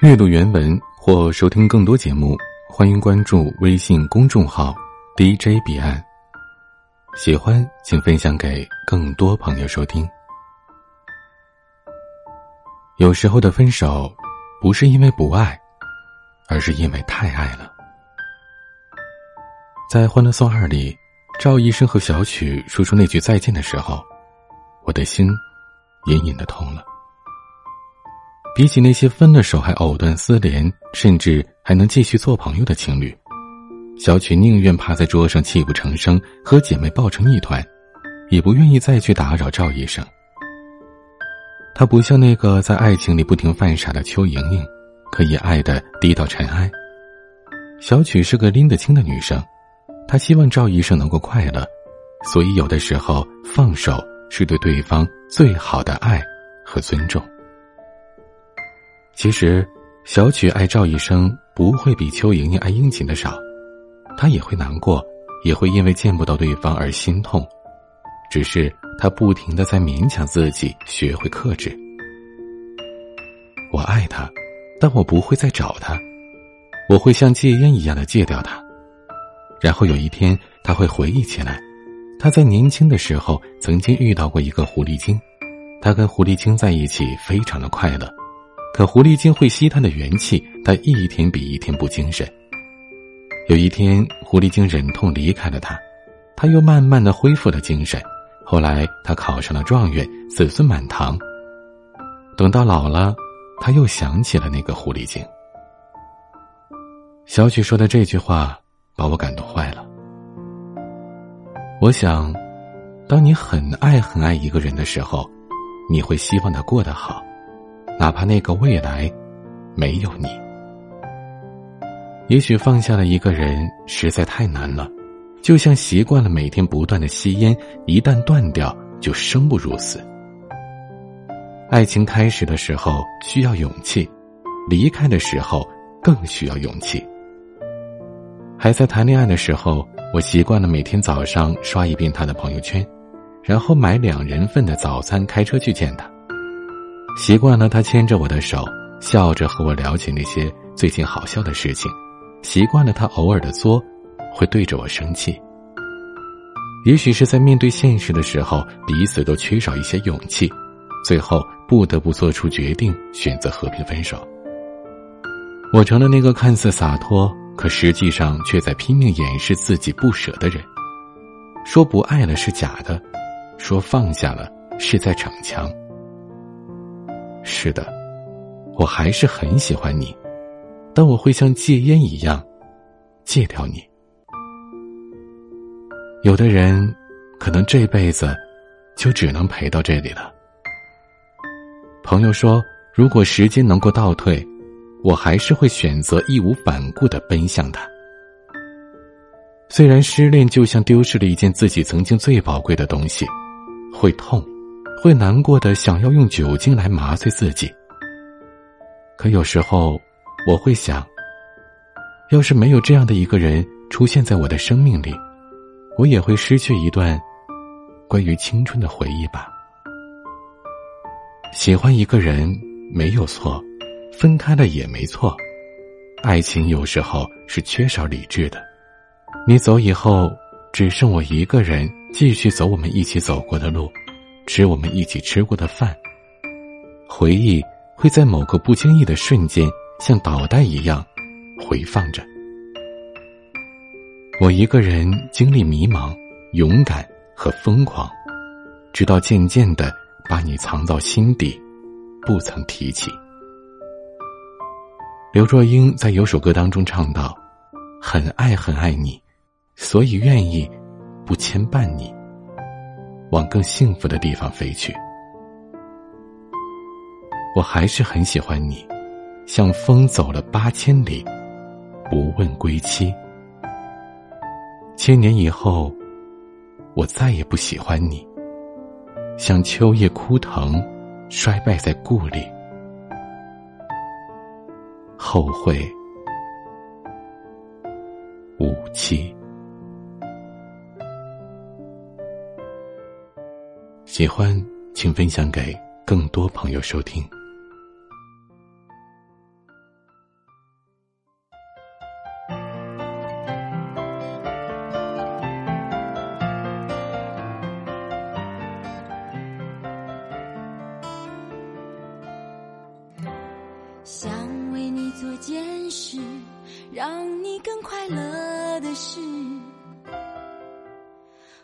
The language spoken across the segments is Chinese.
阅读原文或收听更多节目，欢迎关注微信公众号 DJ 彼岸。喜欢请分享给更多朋友收听。有时候的分手，不是因为不爱，而是因为太爱了。在《欢乐颂二》里，赵医生和小曲说出那句再见的时候，我的心隐隐的痛了。比起那些分了手还藕断丝连，甚至还能继续做朋友的情侣，小曲宁愿趴在桌上泣不成声，和姐妹抱成一团，也不愿意再去打扰赵医生。她不像那个在爱情里不停犯傻的邱莹莹，可以爱的低到尘埃。小曲是个拎得清的女生，她希望赵医生能够快乐，所以有的时候放手是对对方最好的爱和尊重。其实，小曲爱赵医生不会比邱莹莹爱殷勤的少，她也会难过，也会因为见不到对方而心痛，只是她不停的在勉强自己学会克制。我爱他，但我不会再找他，我会像戒烟一样的戒掉他，然后有一天他会回忆起来，他在年轻的时候曾经遇到过一个狐狸精，他跟狐狸精在一起非常的快乐。可狐狸精会吸他的元气，他一天比一天不精神。有一天，狐狸精忍痛离开了他，他又慢慢的恢复了精神。后来，他考上了状元，子孙满堂。等到老了，他又想起了那个狐狸精。小曲说的这句话把我感动坏了。我想，当你很爱很爱一个人的时候，你会希望他过得好。哪怕那个未来没有你，也许放下了一个人实在太难了，就像习惯了每天不断的吸烟，一旦断掉就生不如死。爱情开始的时候需要勇气，离开的时候更需要勇气。还在谈恋爱的时候，我习惯了每天早上刷一遍他的朋友圈，然后买两人份的早餐，开车去见他。习惯了他牵着我的手，笑着和我聊起那些最近好笑的事情；习惯了他偶尔的作，会对着我生气。也许是在面对现实的时候，彼此都缺少一些勇气，最后不得不做出决定，选择和平分手。我成了那个看似洒脱，可实际上却在拼命掩饰自己不舍的人。说不爱了是假的，说放下了是在逞强。是的，我还是很喜欢你，但我会像戒烟一样戒掉你。有的人可能这辈子就只能陪到这里了。朋友说，如果时间能够倒退，我还是会选择义无反顾的奔向他。虽然失恋就像丢失了一件自己曾经最宝贵的东西，会痛。会难过的，想要用酒精来麻醉自己。可有时候，我会想，要是没有这样的一个人出现在我的生命里，我也会失去一段关于青春的回忆吧。喜欢一个人没有错，分开了也没错。爱情有时候是缺少理智的。你走以后，只剩我一个人继续走我们一起走过的路。吃我们一起吃过的饭，回忆会在某个不经意的瞬间，像导弹一样回放着。我一个人经历迷茫、勇敢和疯狂，直到渐渐的把你藏到心底，不曾提起。刘若英在有首歌当中唱到：“很爱很爱你，所以愿意不牵绊你。”往更幸福的地方飞去。我还是很喜欢你，像风走了八千里，不问归期。千年以后，我再也不喜欢你，像秋叶枯藤，衰败在故里。后会无期。喜欢请分享给更多朋友收听。想为你做件事让你更快乐的事。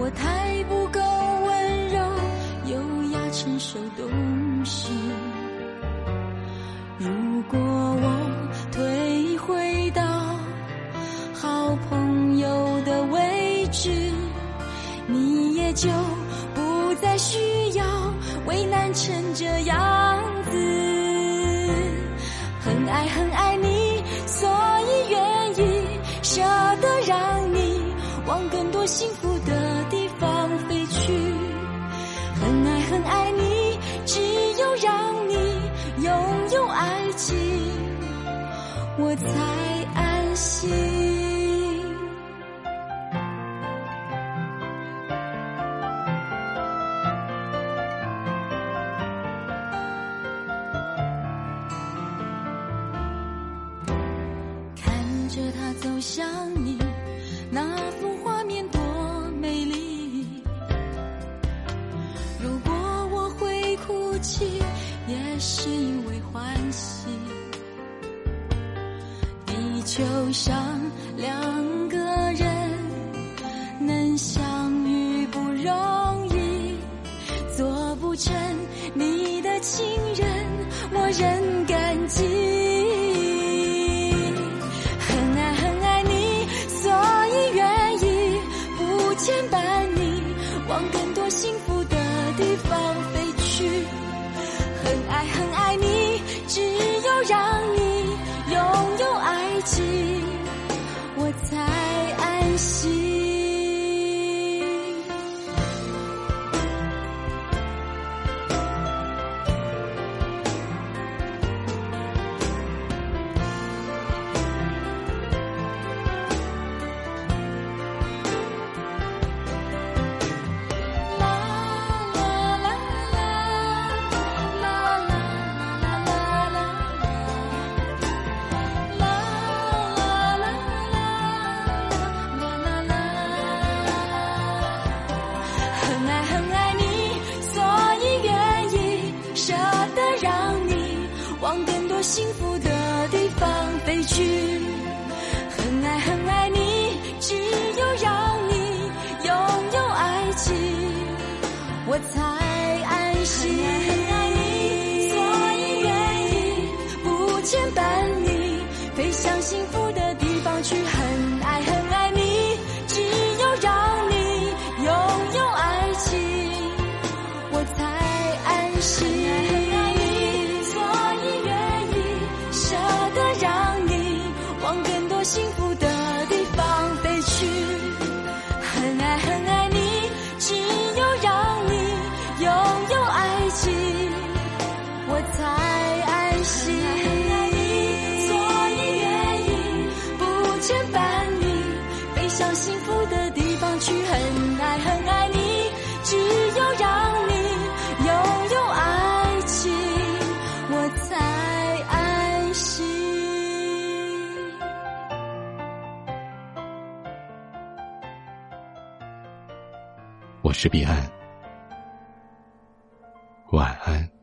我太不够温柔、优雅、成熟、懂事。如果我退回到好朋友的位置，你也就不再需要为难成这样子。很爱很爱往更多幸福的地方飞去。很爱很爱你，只有让你拥有爱情，我才安心。看着他走向你，那幅是因为欢喜。地球上两个人能相遇不容易，做不成你的情人，我仍感激。安心。幸福的地方飞去。很爱很爱你，只有让你拥有爱情，我才安心。很爱你，所以愿意不牵绊你，飞向幸福的地方去。我是彼岸，晚安。